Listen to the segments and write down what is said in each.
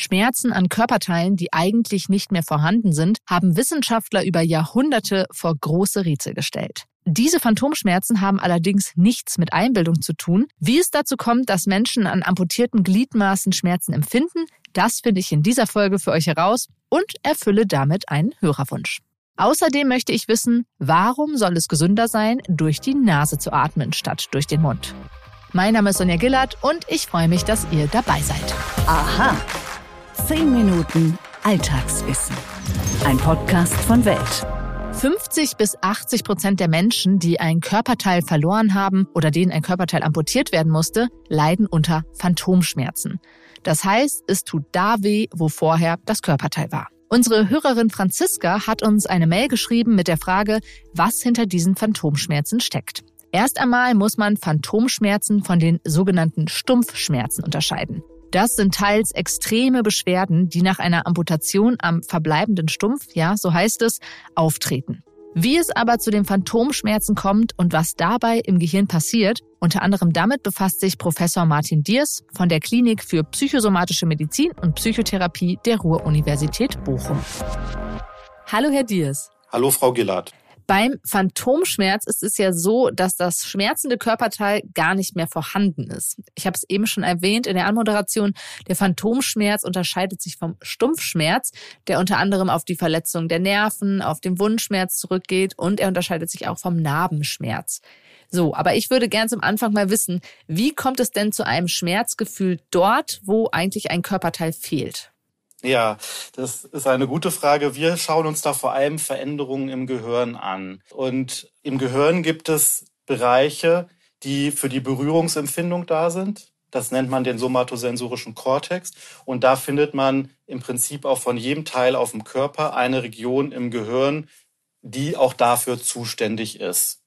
Schmerzen an Körperteilen, die eigentlich nicht mehr vorhanden sind, haben Wissenschaftler über Jahrhunderte vor große Rätsel gestellt. Diese Phantomschmerzen haben allerdings nichts mit Einbildung zu tun. Wie es dazu kommt, dass Menschen an amputierten Gliedmaßen Schmerzen empfinden, das finde ich in dieser Folge für euch heraus und erfülle damit einen Hörerwunsch. Außerdem möchte ich wissen, warum soll es gesünder sein, durch die Nase zu atmen statt durch den Mund? Mein Name ist Sonja Gillard und ich freue mich, dass ihr dabei seid. Aha. 10 Minuten Alltagswissen. Ein Podcast von Welt. 50 bis 80 Prozent der Menschen, die ein Körperteil verloren haben oder denen ein Körperteil amputiert werden musste, leiden unter Phantomschmerzen. Das heißt, es tut da weh, wo vorher das Körperteil war. Unsere Hörerin Franziska hat uns eine Mail geschrieben mit der Frage, was hinter diesen Phantomschmerzen steckt. Erst einmal muss man Phantomschmerzen von den sogenannten Stumpfschmerzen unterscheiden. Das sind teils extreme Beschwerden, die nach einer Amputation am verbleibenden Stumpf, ja, so heißt es, auftreten. Wie es aber zu den Phantomschmerzen kommt und was dabei im Gehirn passiert, unter anderem damit befasst sich Professor Martin Diers von der Klinik für psychosomatische Medizin und Psychotherapie der Ruhr-Universität Bochum. Hallo, Herr Diers. Hallo, Frau Gillard. Beim Phantomschmerz ist es ja so, dass das schmerzende Körperteil gar nicht mehr vorhanden ist. Ich habe es eben schon erwähnt in der Anmoderation. Der Phantomschmerz unterscheidet sich vom Stumpfschmerz, der unter anderem auf die Verletzung der Nerven, auf den Wundschmerz zurückgeht und er unterscheidet sich auch vom Narbenschmerz. So, aber ich würde gern zum Anfang mal wissen, wie kommt es denn zu einem Schmerzgefühl dort, wo eigentlich ein Körperteil fehlt? Ja, das ist eine gute Frage. Wir schauen uns da vor allem Veränderungen im Gehirn an. Und im Gehirn gibt es Bereiche, die für die Berührungsempfindung da sind. Das nennt man den somatosensorischen Kortex. Und da findet man im Prinzip auch von jedem Teil auf dem Körper eine Region im Gehirn, die auch dafür zuständig ist.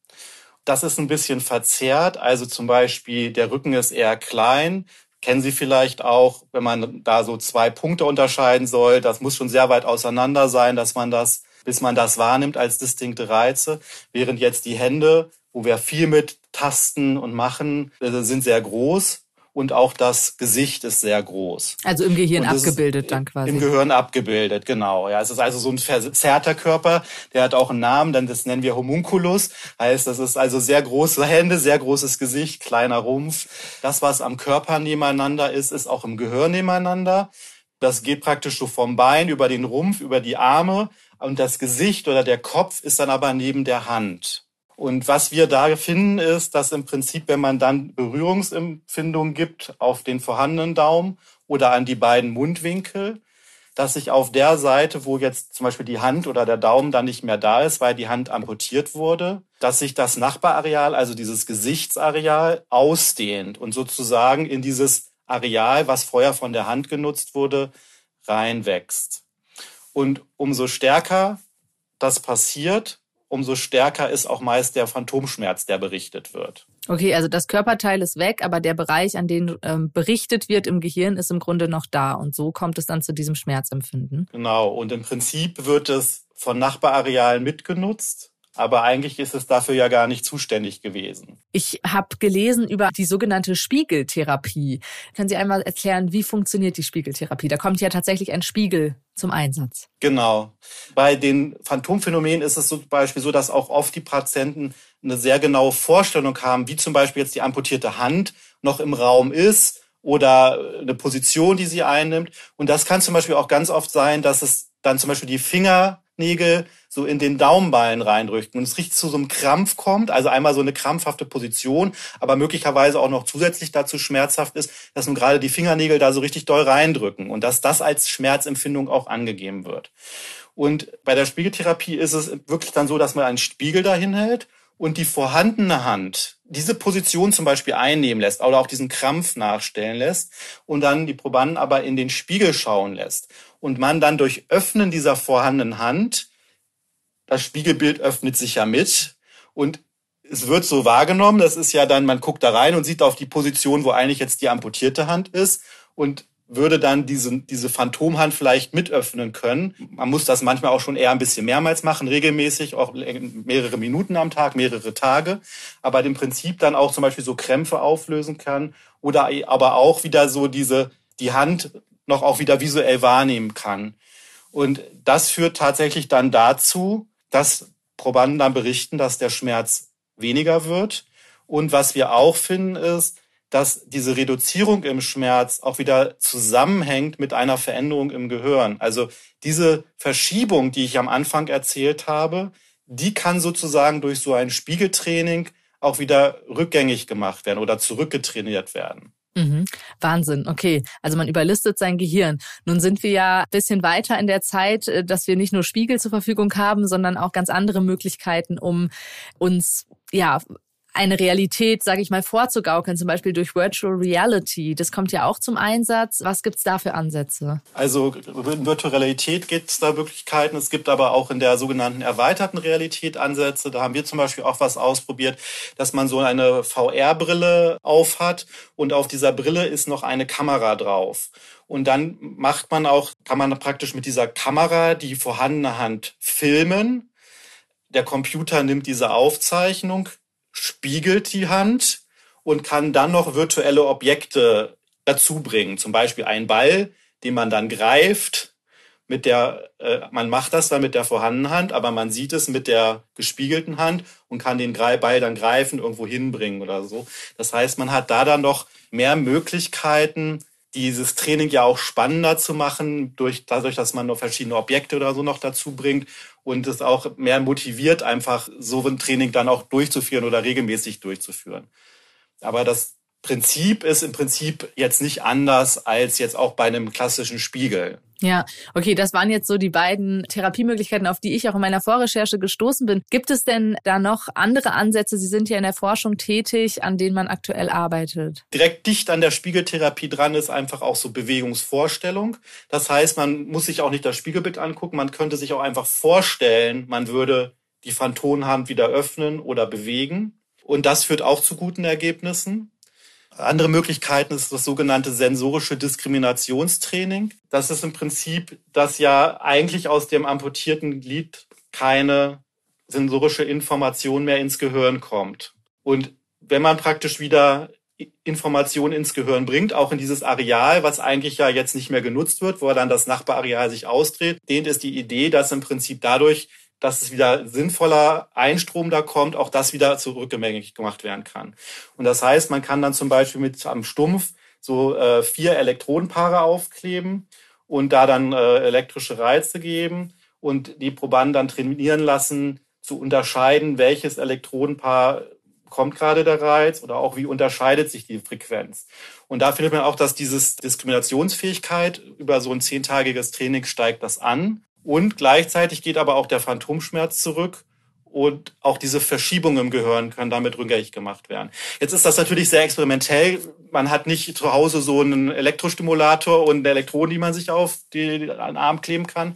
Das ist ein bisschen verzerrt. Also zum Beispiel der Rücken ist eher klein, kennen Sie vielleicht auch, wenn man da so zwei Punkte unterscheiden soll. Das muss schon sehr weit auseinander sein, dass man das, bis man das wahrnimmt als distinkte Reize. Während jetzt die Hände, wo wir viel mit Tasten und machen, äh, sind sehr groß und auch das Gesicht ist sehr groß. Also im Gehirn abgebildet dann quasi. Im Gehirn abgebildet, genau. Ja, es ist also so ein verzerrter Körper, der hat auch einen Namen, dann das nennen wir Homunculus. Heißt, das ist also sehr große Hände, sehr großes Gesicht, kleiner Rumpf. Das, was am Körper nebeneinander ist, ist auch im Gehirn nebeneinander. Das geht praktisch so vom Bein über den Rumpf, über die Arme und das Gesicht oder der Kopf ist dann aber neben der Hand. Und was wir da finden, ist, dass im Prinzip, wenn man dann Berührungsempfindungen gibt auf den vorhandenen Daumen oder an die beiden Mundwinkel, dass sich auf der Seite, wo jetzt zum Beispiel die Hand oder der Daumen dann nicht mehr da ist, weil die Hand amputiert wurde, dass sich das Nachbarareal, also dieses Gesichtsareal, ausdehnt und sozusagen in dieses Areal, was vorher von der Hand genutzt wurde, reinwächst. Und umso stärker das passiert, umso stärker ist auch meist der Phantomschmerz, der berichtet wird. Okay, also das Körperteil ist weg, aber der Bereich, an den ähm, berichtet wird im Gehirn, ist im Grunde noch da. Und so kommt es dann zu diesem Schmerzempfinden. Genau, und im Prinzip wird es von Nachbararealen mitgenutzt aber eigentlich ist es dafür ja gar nicht zuständig gewesen. Ich habe gelesen über die sogenannte Spiegeltherapie. Können Sie einmal erklären, wie funktioniert die Spiegeltherapie? Da kommt ja tatsächlich ein Spiegel zum Einsatz. Genau. Bei den Phantomphänomenen ist es zum Beispiel so, dass auch oft die Patienten eine sehr genaue Vorstellung haben, wie zum Beispiel jetzt die amputierte Hand noch im Raum ist oder eine Position, die sie einnimmt. Und das kann zum Beispiel auch ganz oft sein, dass es dann zum Beispiel die Fingernägel so in den Daumenballen reindrückt und es richtig zu so einem Krampf kommt, also einmal so eine krampfhafte Position, aber möglicherweise auch noch zusätzlich dazu schmerzhaft ist, dass nun gerade die Fingernägel da so richtig doll reindrücken und dass das als Schmerzempfindung auch angegeben wird. Und bei der Spiegeltherapie ist es wirklich dann so, dass man einen Spiegel dahin hält und die vorhandene Hand diese Position zum Beispiel einnehmen lässt oder auch diesen Krampf nachstellen lässt und dann die Probanden aber in den Spiegel schauen lässt und man dann durch Öffnen dieser vorhandenen Hand, das Spiegelbild öffnet sich ja mit und es wird so wahrgenommen, das ist ja dann, man guckt da rein und sieht auf die Position, wo eigentlich jetzt die amputierte Hand ist und würde dann diese, diese Phantomhand vielleicht mit öffnen können. Man muss das manchmal auch schon eher ein bisschen mehrmals machen, regelmäßig, auch mehrere Minuten am Tag, mehrere Tage, aber im Prinzip dann auch zum Beispiel so Krämpfe auflösen kann oder aber auch wieder so diese, die Hand noch auch wieder visuell wahrnehmen kann. Und das führt tatsächlich dann dazu, dass Probanden dann berichten, dass der Schmerz weniger wird. Und was wir auch finden ist, dass diese Reduzierung im Schmerz auch wieder zusammenhängt mit einer Veränderung im Gehirn. Also diese Verschiebung, die ich am Anfang erzählt habe, die kann sozusagen durch so ein Spiegeltraining auch wieder rückgängig gemacht werden oder zurückgetrainiert werden. Mhm. Wahnsinn, okay. Also man überlistet sein Gehirn. Nun sind wir ja ein bisschen weiter in der Zeit, äh, dass wir nicht nur Spiegel zur Verfügung haben, sondern auch ganz andere Möglichkeiten, um uns ja eine Realität, sage ich mal, vorzugaukeln, zum Beispiel durch Virtual Reality. Das kommt ja auch zum Einsatz. Was gibt's da für Ansätze? Also in Virtual Realität gibt es da Möglichkeiten. Es gibt aber auch in der sogenannten erweiterten Realität Ansätze. Da haben wir zum Beispiel auch was ausprobiert, dass man so eine VR-Brille aufhat und auf dieser Brille ist noch eine Kamera drauf. Und dann macht man auch, kann man praktisch mit dieser Kamera die vorhandene Hand filmen. Der Computer nimmt diese Aufzeichnung, spiegelt die Hand und kann dann noch virtuelle Objekte dazu bringen. Zum Beispiel einen Ball, den man dann greift. Mit der, äh, man macht das dann mit der vorhandenen Hand, aber man sieht es mit der gespiegelten Hand und kann den Ball dann greifen, irgendwo hinbringen oder so. Das heißt, man hat da dann noch mehr Möglichkeiten, dieses Training ja auch spannender zu machen, durch, dadurch, dass man noch verschiedene Objekte oder so noch dazu bringt und es auch mehr motiviert, einfach so ein Training dann auch durchzuführen oder regelmäßig durchzuführen. Aber das Prinzip ist im Prinzip jetzt nicht anders als jetzt auch bei einem klassischen Spiegel. Ja, okay, das waren jetzt so die beiden Therapiemöglichkeiten, auf die ich auch in meiner Vorrecherche gestoßen bin. Gibt es denn da noch andere Ansätze? Sie sind ja in der Forschung tätig, an denen man aktuell arbeitet. Direkt dicht an der Spiegeltherapie dran ist einfach auch so Bewegungsvorstellung. Das heißt, man muss sich auch nicht das Spiegelbild angucken, man könnte sich auch einfach vorstellen, man würde die Phantomhand wieder öffnen oder bewegen. Und das führt auch zu guten Ergebnissen. Andere Möglichkeiten ist das sogenannte sensorische Diskriminationstraining. Das ist im Prinzip, dass ja eigentlich aus dem amputierten Glied keine sensorische Information mehr ins Gehirn kommt. Und wenn man praktisch wieder Information ins Gehirn bringt, auch in dieses Areal, was eigentlich ja jetzt nicht mehr genutzt wird, wo dann das Nachbarareal sich ausdreht, dehnt ist die Idee, dass im Prinzip dadurch dass es wieder sinnvoller Einstrom da kommt, auch das wieder zurückgemängig gemacht werden kann. Und das heißt, man kann dann zum Beispiel mit am Stumpf so äh, vier Elektrodenpaare aufkleben und da dann äh, elektrische Reize geben und die Probanden dann trainieren lassen, zu unterscheiden, welches Elektrodenpaar kommt gerade der Reiz oder auch wie unterscheidet sich die Frequenz. Und da findet man auch, dass dieses Diskriminationsfähigkeit über so ein zehntagiges Training steigt das an. Und gleichzeitig geht aber auch der Phantomschmerz zurück und auch diese Verschiebungen im Gehirn können damit rückgängig gemacht werden. Jetzt ist das natürlich sehr experimentell. Man hat nicht zu Hause so einen Elektrostimulator und Elektroden, die man sich auf den Arm kleben kann.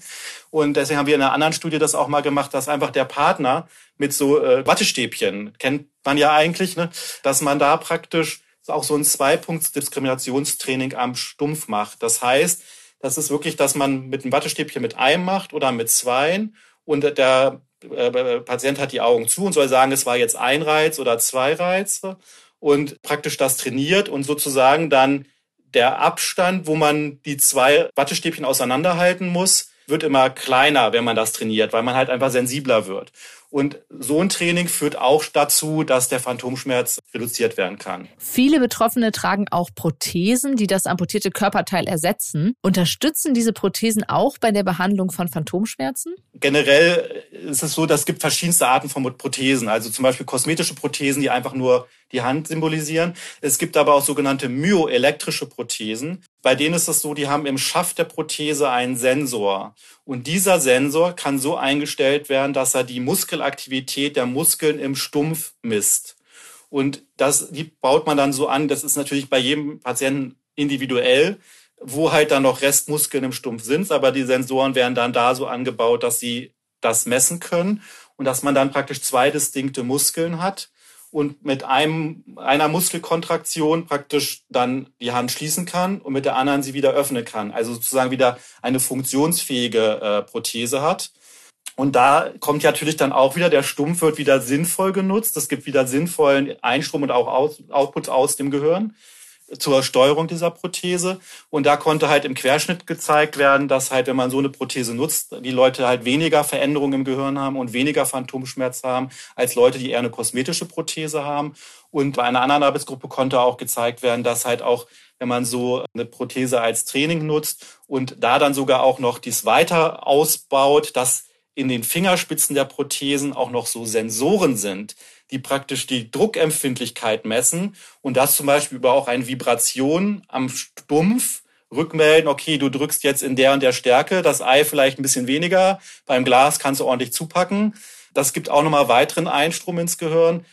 Und deswegen haben wir in einer anderen Studie das auch mal gemacht, dass einfach der Partner mit so äh, Wattestäbchen, kennt man ja eigentlich, ne, dass man da praktisch auch so ein Zweipunkts-Diskriminationstraining am Stumpf macht. Das heißt, das ist wirklich, dass man mit einem Wattestäbchen mit einem macht oder mit zweien und der äh, Patient hat die Augen zu und soll sagen, es war jetzt ein Reiz oder zwei Reize und praktisch das trainiert und sozusagen dann der Abstand, wo man die zwei Wattestäbchen auseinanderhalten muss, wird immer kleiner, wenn man das trainiert, weil man halt einfach sensibler wird. Und so ein Training führt auch dazu, dass der Phantomschmerz reduziert werden kann. Viele Betroffene tragen auch Prothesen, die das amputierte Körperteil ersetzen. Unterstützen diese Prothesen auch bei der Behandlung von Phantomschmerzen? Generell ist es so, dass es gibt verschiedenste Arten von Prothesen. Also zum Beispiel kosmetische Prothesen, die einfach nur die Hand symbolisieren. Es gibt aber auch sogenannte myoelektrische Prothesen. Bei denen ist es so, die haben im Schaft der Prothese einen Sensor. Und dieser Sensor kann so eingestellt werden, dass er die Muskelaktivität der Muskeln im Stumpf misst. Und das die baut man dann so an, das ist natürlich bei jedem Patienten individuell, wo halt dann noch Restmuskeln im Stumpf sind, aber die Sensoren werden dann da so angebaut, dass sie das messen können und dass man dann praktisch zwei distinkte Muskeln hat und mit einem, einer Muskelkontraktion praktisch dann die Hand schließen kann und mit der anderen sie wieder öffnen kann. Also sozusagen wieder eine funktionsfähige äh, Prothese hat. Und da kommt natürlich dann auch wieder, der Stumpf wird wieder sinnvoll genutzt. Es gibt wieder sinnvollen Einstrom und auch aus, Output aus dem Gehirn. Zur Steuerung dieser Prothese. Und da konnte halt im Querschnitt gezeigt werden, dass halt, wenn man so eine Prothese nutzt, die Leute halt weniger Veränderungen im Gehirn haben und weniger Phantomschmerz haben, als Leute, die eher eine kosmetische Prothese haben. Und bei einer anderen Arbeitsgruppe konnte auch gezeigt werden, dass halt auch, wenn man so eine Prothese als Training nutzt und da dann sogar auch noch dies weiter ausbaut, dass in den Fingerspitzen der Prothesen auch noch so Sensoren sind, die praktisch die Druckempfindlichkeit messen und das zum Beispiel über auch eine Vibration am Stumpf rückmelden, okay, du drückst jetzt in der und der Stärke, das Ei vielleicht ein bisschen weniger, beim Glas kannst du ordentlich zupacken. Das gibt auch nochmal weiteren Einstrom ins Gehirn.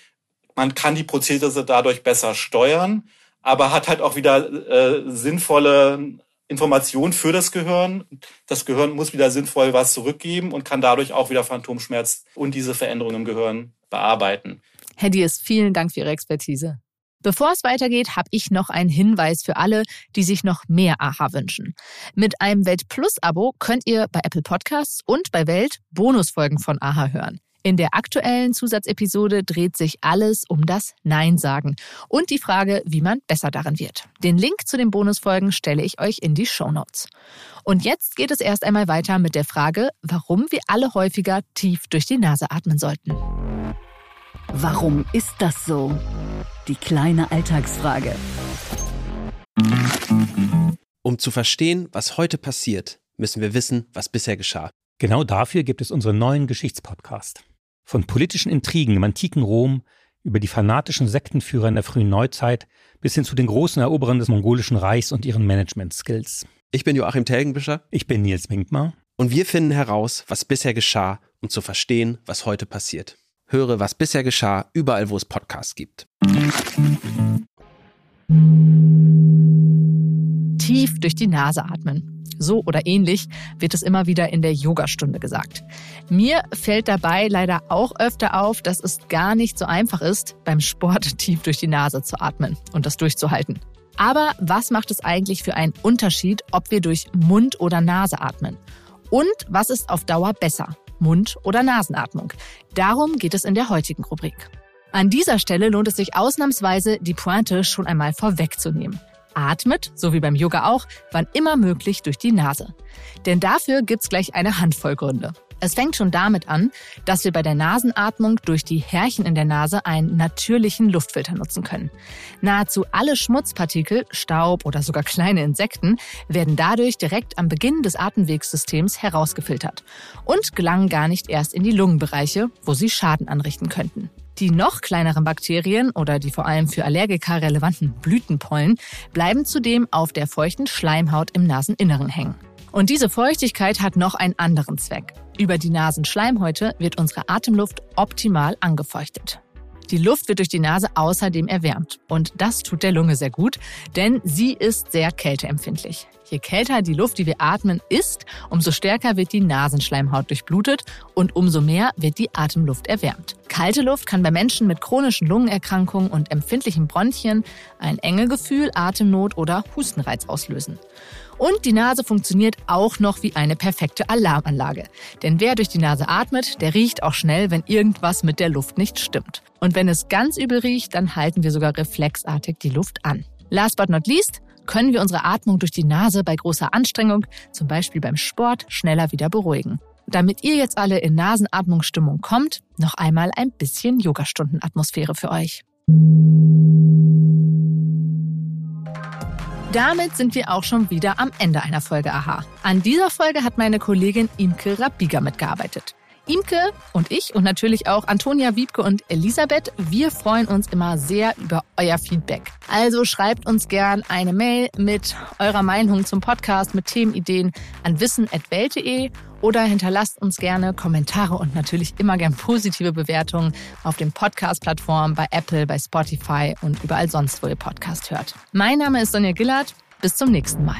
Man kann die Prothese dadurch besser steuern, aber hat halt auch wieder äh, sinnvolle Information für das Gehirn. Das Gehirn muss wieder sinnvoll was zurückgeben und kann dadurch auch wieder Phantomschmerz und diese Veränderungen im Gehirn bearbeiten. Herr Dies, vielen Dank für Ihre Expertise. Bevor es weitergeht, habe ich noch einen Hinweis für alle, die sich noch mehr AHA wünschen. Mit einem Welt Plus Abo könnt ihr bei Apple Podcasts und bei Welt Bonusfolgen von AHA hören. In der aktuellen Zusatzepisode dreht sich alles um das Nein sagen und die Frage, wie man besser darin wird. Den Link zu den Bonusfolgen stelle ich euch in die Show Notes. Und jetzt geht es erst einmal weiter mit der Frage, warum wir alle häufiger tief durch die Nase atmen sollten. Warum ist das so? Die kleine Alltagsfrage. Um zu verstehen, was heute passiert, müssen wir wissen, was bisher geschah. Genau dafür gibt es unseren neuen Geschichtspodcast. Von politischen Intrigen im antiken Rom über die fanatischen Sektenführer in der frühen Neuzeit bis hin zu den großen Eroberern des mongolischen Reichs und ihren Management-Skills. Ich bin Joachim Telgenbischer. Ich bin Nils Winkmar. Und wir finden heraus, was bisher geschah, um zu verstehen, was heute passiert. Höre, was bisher geschah, überall, wo es Podcasts gibt. Tief durch die Nase atmen. So oder ähnlich wird es immer wieder in der Yogastunde gesagt. Mir fällt dabei leider auch öfter auf, dass es gar nicht so einfach ist, beim Sport tief durch die Nase zu atmen und das durchzuhalten. Aber was macht es eigentlich für einen Unterschied, ob wir durch Mund oder Nase atmen? Und was ist auf Dauer besser? Mund- oder Nasenatmung? Darum geht es in der heutigen Rubrik. An dieser Stelle lohnt es sich ausnahmsweise, die Pointe schon einmal vorwegzunehmen. Atmet, so wie beim Yoga auch, wann immer möglich durch die Nase. Denn dafür gibt's gleich eine Handvoll Gründe. Es fängt schon damit an, dass wir bei der Nasenatmung durch die Härchen in der Nase einen natürlichen Luftfilter nutzen können. Nahezu alle Schmutzpartikel, Staub oder sogar kleine Insekten werden dadurch direkt am Beginn des Atemwegssystems herausgefiltert und gelangen gar nicht erst in die Lungenbereiche, wo sie Schaden anrichten könnten. Die noch kleineren Bakterien oder die vor allem für Allergiker relevanten Blütenpollen bleiben zudem auf der feuchten Schleimhaut im Naseninneren hängen. Und diese Feuchtigkeit hat noch einen anderen Zweck. Über die Nasenschleimhäute wird unsere Atemluft optimal angefeuchtet. Die Luft wird durch die Nase außerdem erwärmt. Und das tut der Lunge sehr gut, denn sie ist sehr kälteempfindlich. Je kälter die Luft, die wir atmen, ist, umso stärker wird die Nasenschleimhaut durchblutet und umso mehr wird die Atemluft erwärmt. Kalte Luft kann bei Menschen mit chronischen Lungenerkrankungen und empfindlichen Bronchien ein Engegefühl, Atemnot oder Hustenreiz auslösen. Und die Nase funktioniert auch noch wie eine perfekte Alarmanlage. Denn wer durch die Nase atmet, der riecht auch schnell, wenn irgendwas mit der Luft nicht stimmt. Und wenn es ganz übel riecht, dann halten wir sogar reflexartig die Luft an. Last but not least können wir unsere Atmung durch die Nase bei großer Anstrengung, zum Beispiel beim Sport, schneller wieder beruhigen. Damit ihr jetzt alle in Nasenatmungsstimmung kommt, noch einmal ein bisschen Yogastundenatmosphäre für euch. Damit sind wir auch schon wieder am Ende einer Folge Aha. An dieser Folge hat meine Kollegin Imke Rabiger mitgearbeitet. Imke und ich und natürlich auch Antonia Wiebke und Elisabeth, wir freuen uns immer sehr über euer Feedback. Also schreibt uns gern eine Mail mit eurer Meinung zum Podcast, mit Themenideen an wissen.welt.de oder hinterlasst uns gerne Kommentare und natürlich immer gern positive Bewertungen auf den Podcast-Plattformen bei Apple, bei Spotify und überall sonst, wo ihr Podcast hört. Mein Name ist Sonja Gillard. Bis zum nächsten Mal.